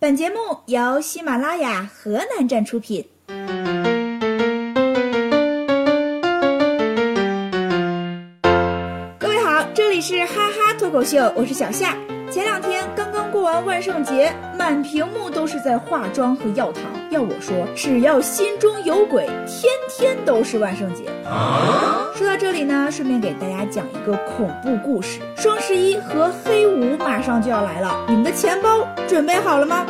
本节目由喜马拉雅河南站出品。各位好，这里是哈哈脱口秀，我是小夏。前两天刚刚过完万圣节，满屏幕都是在化妆和药糖。要我说，只要心中有鬼，天天都是万圣节。说到这里呢，顺便给大家讲一个恐怖故事：双十一和黑五马上就要来了，你们的钱包准备好了吗？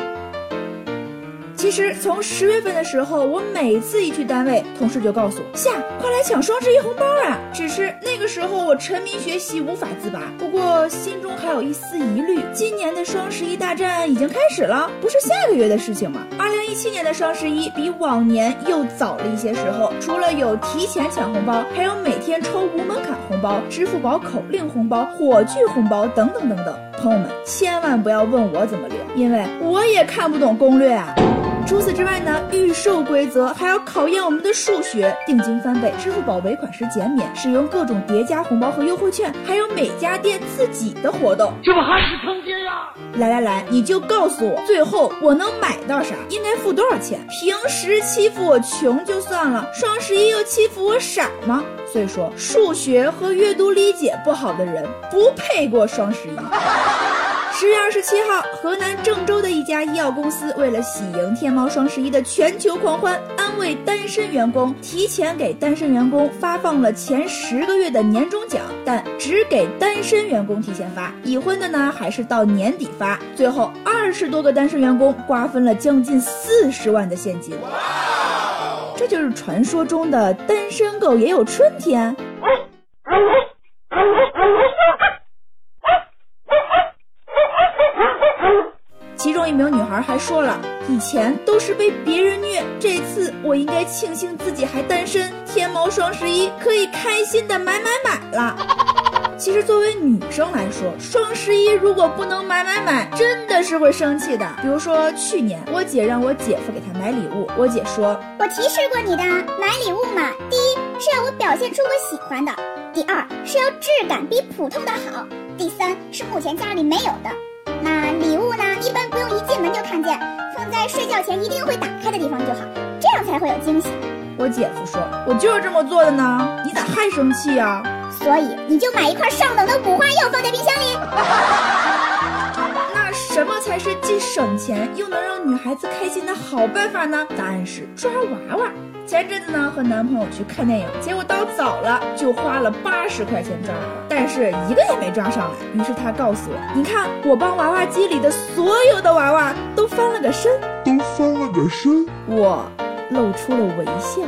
其实从十月份的时候，我每次一去单位，同事就告诉我：“夏，快来抢双十一红包啊！”只是那个时候我沉迷学习，无法自拔。不过心中还有一丝疑虑：今年的双十一大战已经开始了，不是下个月的事情吗？二零一七年的双十一比往年又早了一些时候，除了有提前抢红包，还有每天抽无门槛红包、支付宝口令红包、火炬红包等等等等。朋友们，千万不要问我怎么领，因为我也看不懂攻略啊。除此之外呢，预售规则还要考验我们的数学。定金翻倍，支付宝尾款时减免，使用各种叠加红包和优惠券，还有每家店自己的活动，这不还是坑爹呀！来来来，你就告诉我，最后我能买到啥？应该付多少钱？平时欺负我穷就算了，双十一又欺负我傻吗？所以说，数学和阅读理解不好的人不配过双十一。十月二十七号，河南郑州的一家医药公司为了喜迎天猫双十一的全球狂欢，安慰单身员工，提前给单身员工发放了前十个月的年终奖，但只给单身员工提前发，已婚的呢还是到年底发。最后，二十多个单身员工瓜分了将近四十万的现金。这就是传说中的单身狗也有春天。中一名女孩还说了：“以前都是被别人虐，这次我应该庆幸自己还单身。天猫双十一可以开心的买买买了。其实作为女生来说，双十一如果不能买买买，真的是会生气的。比如说去年我姐让我姐夫给她买礼物，我姐说：我提示过你的，买礼物嘛，第一是要我表现出我喜欢的，第二是要质感比普通的好，第三是目前家里没有的。放在睡觉前一定会打开的地方就好，这样才会有惊喜。我姐夫说：“我就是这么做的呢，你咋还生气呀？”所以你就买一块上等的五花肉放在冰箱里。那什么才是既省钱又能让女孩子开心的好办法呢？答案是抓娃娃。前阵子呢，和男朋友去看电影，结果到早了就花了八十块钱抓娃娃，但是一个也没抓上来。于是他告诉我：“你看，我帮娃娃机里的所有的娃娃都翻了个身，都翻了个身。”我露出了微笑。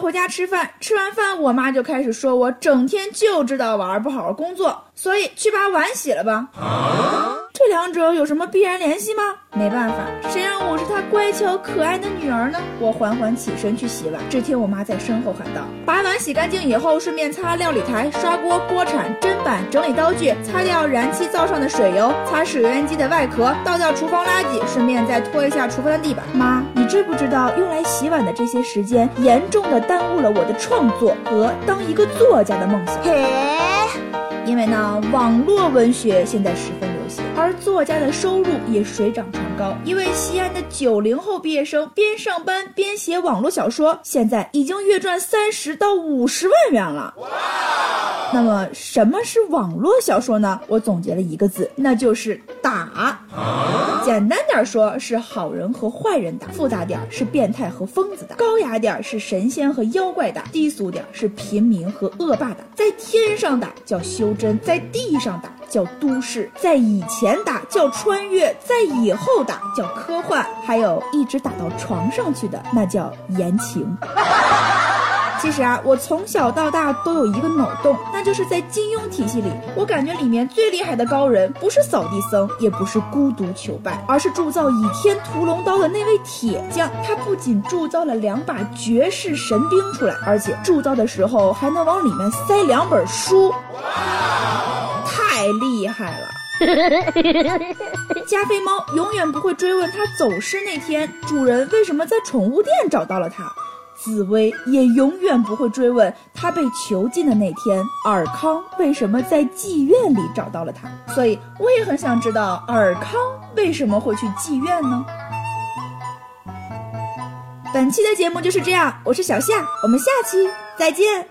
回家吃饭，吃完饭我妈就开始说我整天就知道玩，不好好工作，所以去把碗洗了吧。这两者有什么必然联系吗？没办法，谁让我是她乖巧可爱的女儿呢？我缓缓起身去洗碗，只听我妈在身后喊道：“把碗洗干净以后，顺便擦料理台、刷锅、锅铲、砧板，整理刀具，擦掉燃气灶上的水油，擦水油烟机的外壳，倒掉厨房垃圾，顺便再拖一下厨房的地板。”妈，你知不知道用来洗碗的这些时间，严重的耽误了我的创作和当一个作家的梦想。嘿，因为呢，网络文学现在十分流行。而作家的收入也水涨船高。一位西安的九零后毕业生，边上班边写网络小说，现在已经月赚三十到五十万元了。那么什么是网络小说呢？我总结了一个字，那就是打。简单点说，是好人和坏人打；复杂点是变态和疯子打；高雅点是神仙和妖怪打；低俗点是平民和恶霸打。在天上打叫修真，在地上打叫都市，在以前打叫穿越，在以后打叫科幻，还有一直打到床上去的，那叫言情。其实啊，我从小到大都有一个脑洞，那就是在金庸体系里，我感觉里面最厉害的高人不是扫地僧，也不是孤独求败，而是铸造倚天屠龙刀的那位铁匠。他不仅铸造了两把绝世神兵出来，而且铸造的时候还能往里面塞两本书，太厉害了！加菲猫永远不会追问它走失那天主人为什么在宠物店找到了它。紫薇也永远不会追问他被囚禁的那天，尔康为什么在妓院里找到了他。所以，我也很想知道尔康为什么会去妓院呢？本期的节目就是这样，我是小夏，我们下期再见。